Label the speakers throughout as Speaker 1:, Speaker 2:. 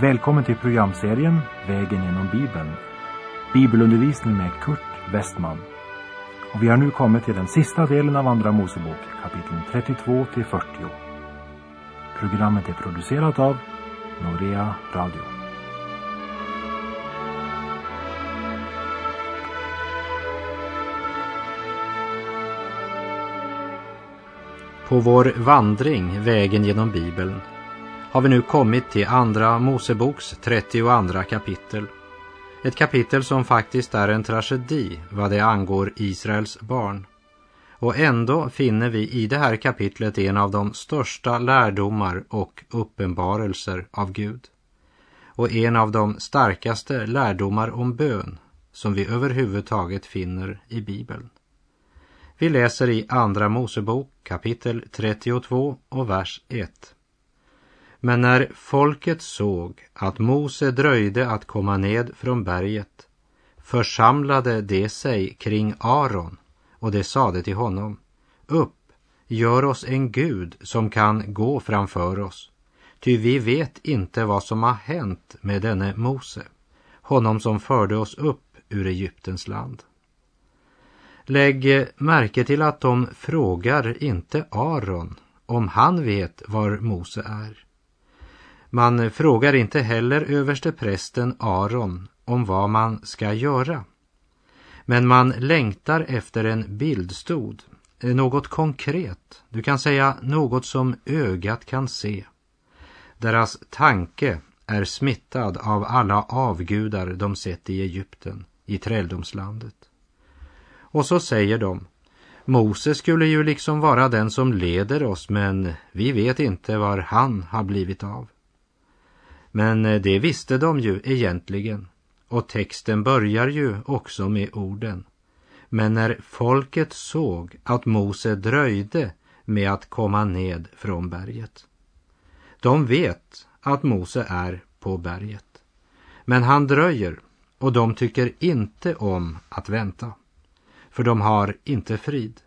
Speaker 1: Välkommen till programserien Vägen genom Bibeln. Bibelundervisning med Kurt Westman. Och vi har nu kommit till den sista delen av Andra Mosebok, kapitlen 32 till 40. Programmet är producerat av Norea Radio.
Speaker 2: På vår vandring, vägen genom Bibeln, har vi nu kommit till Andra Moseboks 32 kapitel. Ett kapitel som faktiskt är en tragedi vad det angår Israels barn. Och ändå finner vi i det här kapitlet en av de största lärdomar och uppenbarelser av Gud. Och en av de starkaste lärdomar om bön som vi överhuvudtaget finner i Bibeln. Vi läser i Andra Mosebok kapitel 32 och vers 1. Men när folket såg att Mose dröjde att komma ned från berget församlade de sig kring Aron och de sade till honom Upp, gör oss en Gud som kan gå framför oss. Ty vi vet inte vad som har hänt med denne Mose, honom som förde oss upp ur Egyptens land. Lägg märke till att de frågar inte Aron om han vet var Mose är. Man frågar inte heller överste prästen Aron om vad man ska göra. Men man längtar efter en bildstod, eh, något konkret, du kan säga något som ögat kan se. Deras tanke är smittad av alla avgudar de sett i Egypten, i träldomslandet. Och så säger de, Mose skulle ju liksom vara den som leder oss, men vi vet inte var han har blivit av. Men eh, det visste de ju egentligen. Och texten börjar ju också med orden. Men när folket såg att Mose dröjde med att komma ned från berget. De vet att Mose är på berget. Men han dröjer och de tycker inte om att vänta. För de har inte frid.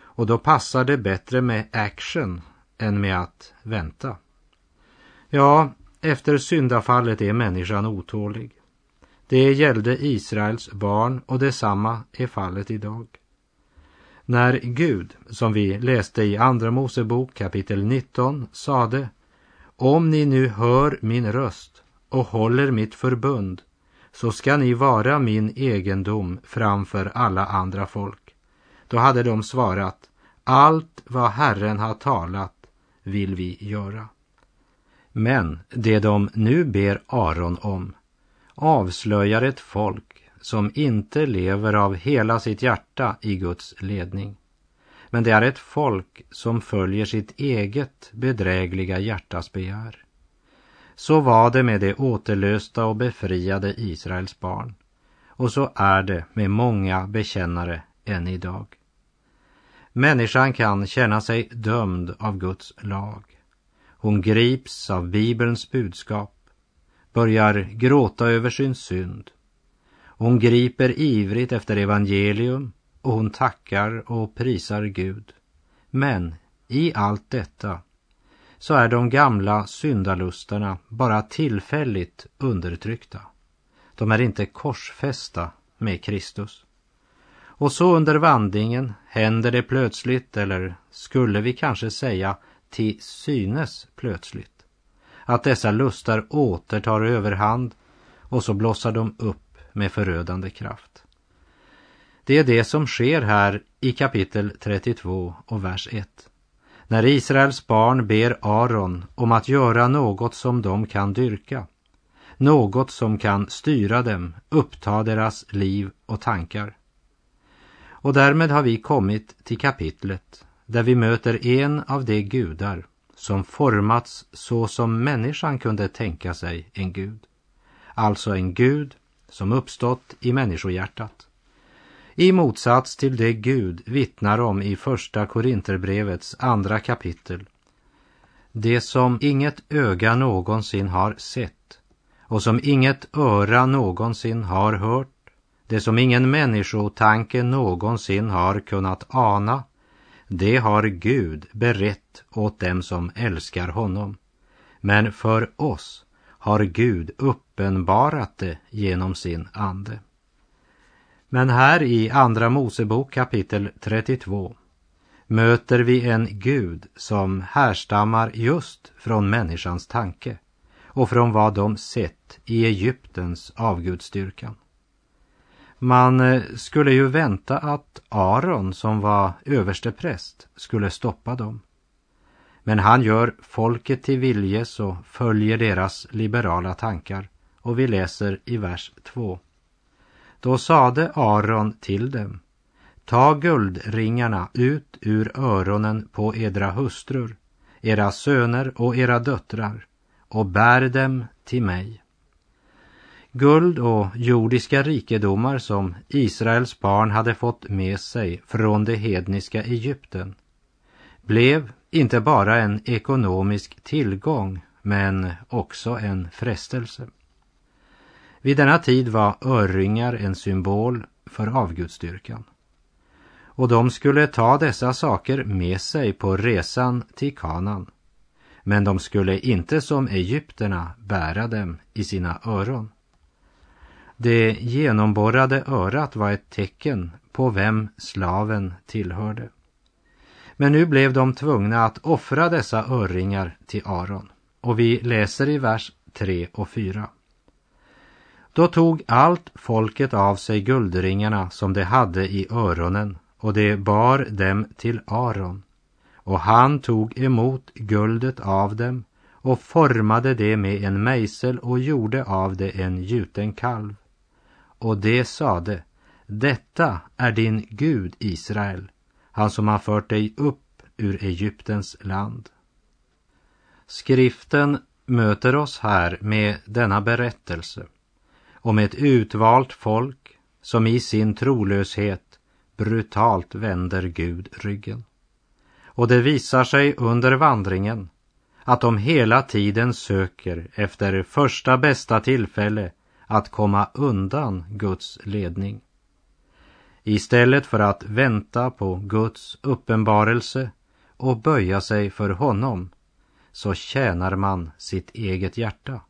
Speaker 2: Och då passar det bättre med action än med att vänta. Ja, efter syndafallet är människan otålig. Det gällde Israels barn och detsamma är fallet idag. När Gud, som vi läste i Andra Mosebok kapitel 19, sade Om ni nu hör min röst och håller mitt förbund så ska ni vara min egendom framför alla andra folk. Då hade de svarat Allt vad Herren har talat vill vi göra. Men det de nu ber Aron om avslöjar ett folk som inte lever av hela sitt hjärta i Guds ledning. Men det är ett folk som följer sitt eget bedrägliga hjärtas begär. Så var det med det återlösta och befriade Israels barn. Och så är det med många bekännare än idag. Människan kan känna sig dömd av Guds lag. Hon grips av Bibelns budskap, börjar gråta över sin synd. Hon griper ivrigt efter evangelium och hon tackar och prisar Gud. Men i allt detta så är de gamla syndalustarna bara tillfälligt undertryckta. De är inte korsfästa med Kristus. Och så under vandringen händer det plötsligt, eller skulle vi kanske säga till synes plötsligt. Att dessa lustar återtar överhand och så blossar de upp med förödande kraft. Det är det som sker här i kapitel 32 och vers 1. När Israels barn ber Aron om att göra något som de kan dyrka. Något som kan styra dem, uppta deras liv och tankar. Och därmed har vi kommit till kapitlet där vi möter en av de gudar som formats så som människan kunde tänka sig en gud. Alltså en gud som uppstått i människohjärtat. I motsats till det Gud vittnar om i första Korinterbrevets andra kapitel. Det som inget öga någonsin har sett och som inget öra någonsin har hört, det som ingen människotanke någonsin har kunnat ana, det har Gud berett åt dem som älskar honom. Men för oss har Gud uppenbarat det genom sin ande. Men här i Andra Mosebok kapitel 32 möter vi en Gud som härstammar just från människans tanke och från vad de sett i Egyptens avgudstyrkan. Man eh, skulle ju vänta att Aron som var överste präst skulle stoppa dem. Men han gör folket till viljes och följer deras liberala tankar. Och vi läser i vers 2. Då sade Aron till dem. Ta guldringarna ut ur öronen på edra hustrur, era söner och era döttrar och bär dem till mig. Guld och jordiska rikedomar som Israels barn hade fått med sig från det hedniska Egypten blev inte bara en ekonomisk tillgång men också en frestelse. Vid denna tid var örringar en symbol för avgudstyrkan. Och de skulle ta dessa saker med sig på resan till Kanan. Men de skulle inte som egypterna bära dem i sina öron. Det genomborrade örat var ett tecken på vem slaven tillhörde. Men nu blev de tvungna att offra dessa örringar till Aron. Och vi läser i vers 3 och 4. Då tog allt folket av sig guldringarna som de hade i öronen och de bar dem till Aron. Och han tog emot guldet av dem och formade det med en mejsel och gjorde av det en gjuten kalv. Och det sade, detta är din Gud Israel, han som har fört dig upp ur Egyptens land. Skriften möter oss här med denna berättelse om ett utvalt folk som i sin trolöshet brutalt vänder Gud ryggen. Och det visar sig under vandringen att de hela tiden söker efter första bästa tillfälle att komma undan Guds ledning. Istället för att vänta på Guds uppenbarelse och böja sig för honom så tjänar man sitt eget hjärta.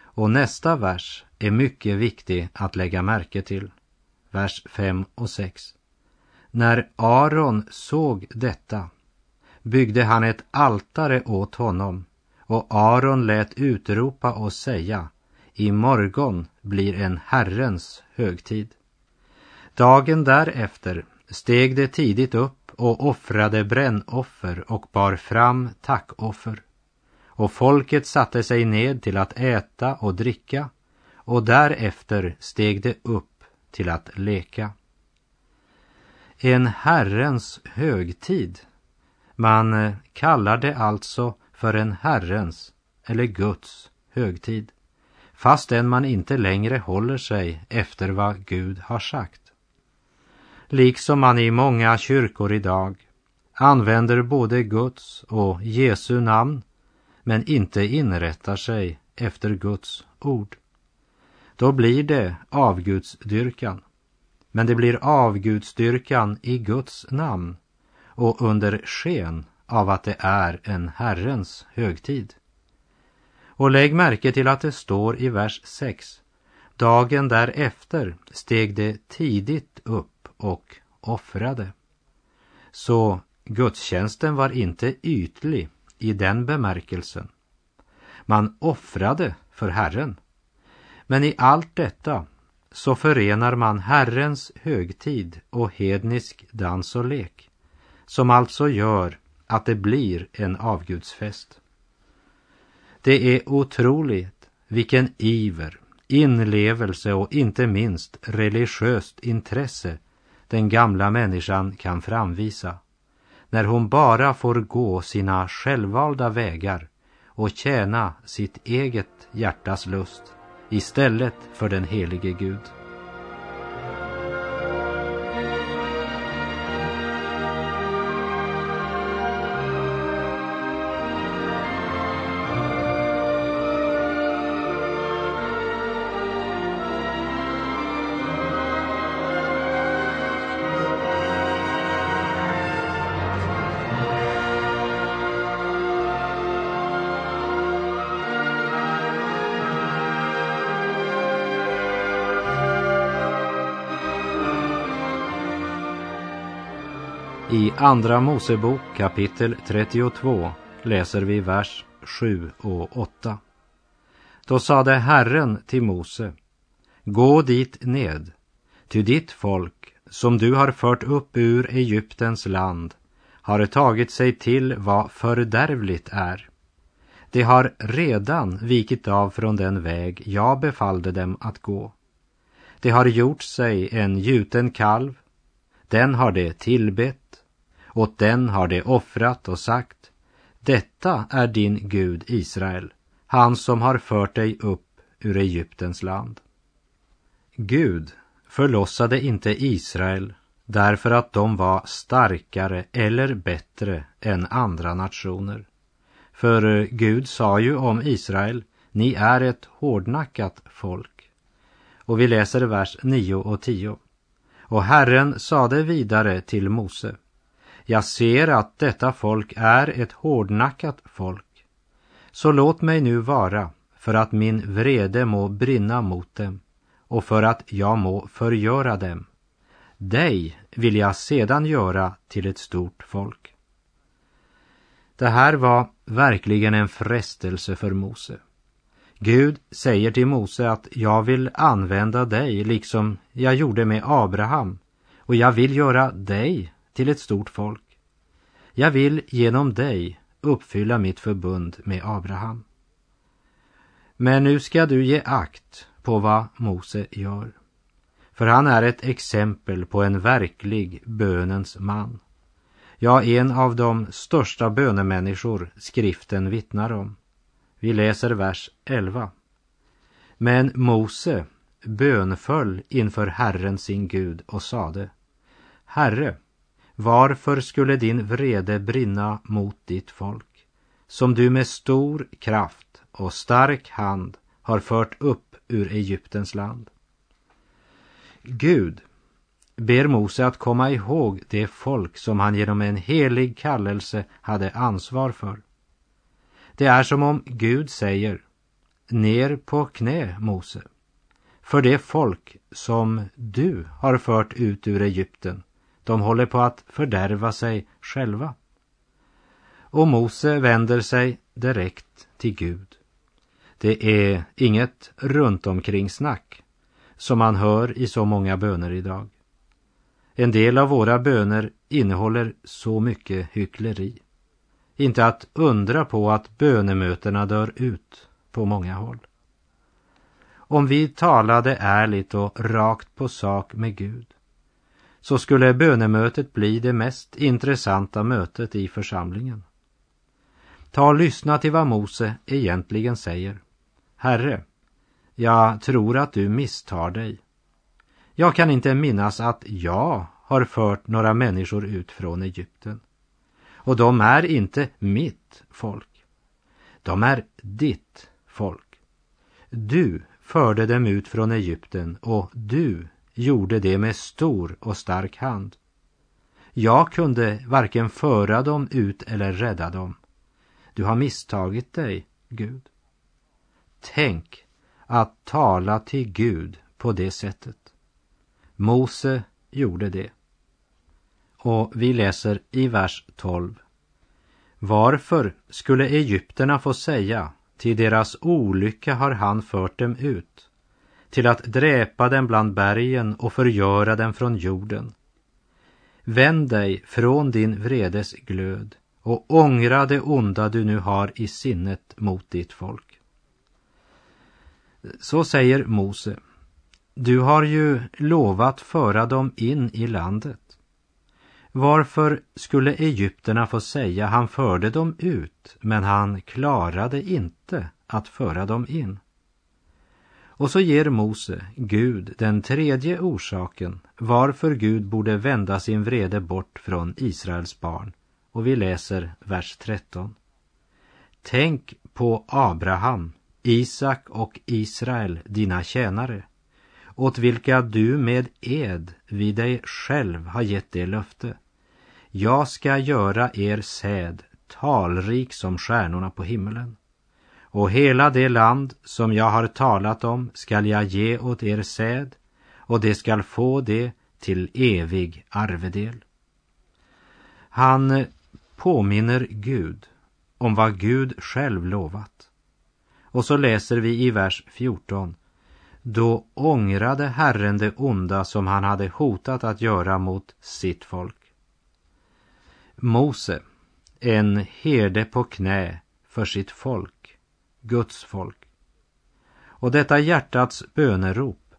Speaker 2: Och nästa vers är mycket viktig att lägga märke till. Vers 5 och 6. När Aron såg detta byggde han ett altare åt honom och Aron lät utropa och säga i morgon blir en Herrens högtid. Dagen därefter steg de tidigt upp och offrade brännoffer och bar fram tackoffer. Och folket satte sig ned till att äta och dricka och därefter steg de upp till att leka. En Herrens högtid. Man kallar det alltså för en Herrens eller Guds högtid fastän man inte längre håller sig efter vad Gud har sagt. Liksom man i många kyrkor idag använder både Guds och Jesu namn men inte inrättar sig efter Guds ord. Då blir det avgudsdyrkan. Men det blir avgudsdyrkan i Guds namn och under sken av att det är en Herrens högtid. Och lägg märke till att det står i vers 6. Dagen därefter steg det tidigt upp och offrade. Så gudstjänsten var inte ytlig i den bemärkelsen. Man offrade för Herren. Men i allt detta så förenar man Herrens högtid och hednisk dans och lek, som alltså gör att det blir en avgudsfest. Det är otroligt vilken iver, inlevelse och inte minst religiöst intresse den gamla människan kan framvisa när hon bara får gå sina självvalda vägar och tjäna sitt eget hjärtas lust istället för den helige Gud. I Andra Mosebok kapitel 32 läser vi vers 7 och 8. Då sade Herren till Mose, gå dit ned, ty ditt folk som du har fört upp ur Egyptens land har tagit sig till vad fördärvligt är. De har redan vikit av från den väg jag befallde dem att gå. De har gjort sig en gjuten kalv, den har de tillbett, åt den har de offrat och sagt, detta är din Gud Israel, han som har fört dig upp ur Egyptens land. Gud förlossade inte Israel därför att de var starkare eller bättre än andra nationer. För eh, Gud sa ju om Israel, ni är ett hårdnackat folk. Och vi läser vers 9 och 10. Och Herren sade vidare till Mose, jag ser att detta folk är ett hårdnackat folk. Så låt mig nu vara för att min vrede må brinna mot dem och för att jag må förgöra dem. Dig vill jag sedan göra till ett stort folk. Det här var verkligen en frestelse för Mose. Gud säger till Mose att jag vill använda dig liksom jag gjorde med Abraham och jag vill göra dig till ett stort folk. Jag vill genom dig uppfylla mitt förbund med Abraham. Men nu ska du ge akt på vad Mose gör. För han är ett exempel på en verklig bönens man. Ja, en av de största bönemänniskor skriften vittnar om. Vi läser vers 11. Men Mose bönföll inför Herren sin Gud och sade Herre, varför skulle din vrede brinna mot ditt folk, som du med stor kraft och stark hand har fört upp ur Egyptens land? Gud ber Mose att komma ihåg det folk som han genom en helig kallelse hade ansvar för. Det är som om Gud säger, ner på knä Mose, för det folk som du har fört ut ur Egypten, de håller på att fördärva sig själva. Och Mose vänder sig direkt till Gud. Det är inget runt omkring snack som man hör i så många böner idag. En del av våra böner innehåller så mycket hyckleri. Inte att undra på att bönemötena dör ut på många håll. Om vi talade ärligt och rakt på sak med Gud så skulle bönemötet bli det mest intressanta mötet i församlingen. Ta och lyssna till vad Mose egentligen säger. Herre, jag tror att du misstar dig. Jag kan inte minnas att jag har fört några människor ut från Egypten. Och de är inte mitt folk. De är ditt folk. Du förde dem ut från Egypten och du gjorde det med stor och stark hand. Jag kunde varken föra dem ut eller rädda dem. Du har misstagit dig, Gud. Tänk att tala till Gud på det sättet. Mose gjorde det. Och vi läser i vers 12. Varför skulle egyptierna få säga, till deras olycka har han fört dem ut, till att dräpa den bland bergen och förgöra den från jorden. Vänd dig från din vredes glöd och ångra det onda du nu har i sinnet mot ditt folk. Så säger Mose, du har ju lovat föra dem in i landet. Varför skulle egyptierna få säga han förde dem ut, men han klarade inte att föra dem in? Och så ger Mose Gud den tredje orsaken varför Gud borde vända sin vrede bort från Israels barn. Och vi läser vers 13. Tänk på Abraham, Isak och Israel, dina tjänare, åt vilka du med ed vid dig själv har gett det löfte. Jag ska göra er säd talrik som stjärnorna på himmelen. Och hela det land som jag har talat om skall jag ge åt er säd och det skall få det till evig arvedel. Han påminner Gud om vad Gud själv lovat. Och så läser vi i vers 14. Då ångrade Herren det onda som han hade hotat att göra mot sitt folk. Mose, en herde på knä för sitt folk, Guds folk. Och detta hjärtats bönerop,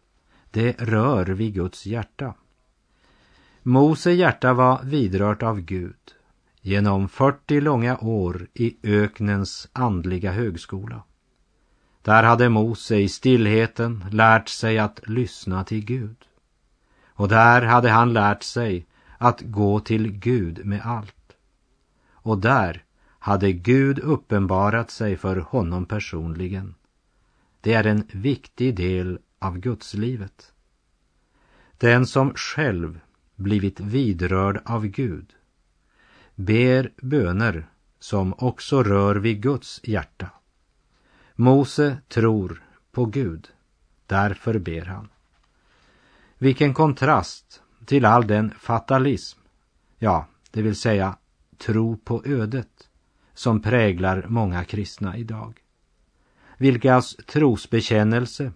Speaker 2: det rör vid Guds hjärta. Mose hjärta var vidrört av Gud genom 40 långa år i öknens andliga högskola. Där hade Mose i stillheten lärt sig att lyssna till Gud. Och där hade han lärt sig att gå till Gud med allt. Och där hade Gud uppenbarat sig för honom personligen. Det är en viktig del av gudslivet. Den som själv blivit vidrörd av Gud ber böner som också rör vid Guds hjärta. Mose tror på Gud, därför ber han. Vilken kontrast till all den fatalism, ja, det vill säga tro på ödet, som präglar många kristna idag. Vilkas trosbekännelse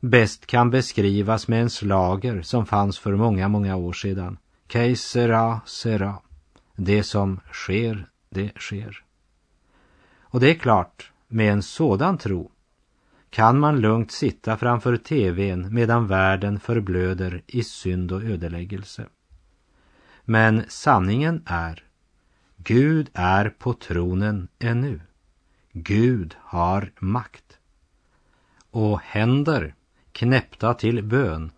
Speaker 2: bäst kan beskrivas med en slager som fanns för många, många år sedan. Kejsera, sera. Det som sker, det sker. Och det är klart, med en sådan tro kan man lugnt sitta framför tvn medan världen förblöder i synd och ödeläggelse. Men sanningen är, Gud är på tronen ännu. Gud har makt. Och händer knäppta till bön,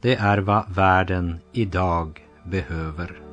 Speaker 2: det är vad världen idag behöver.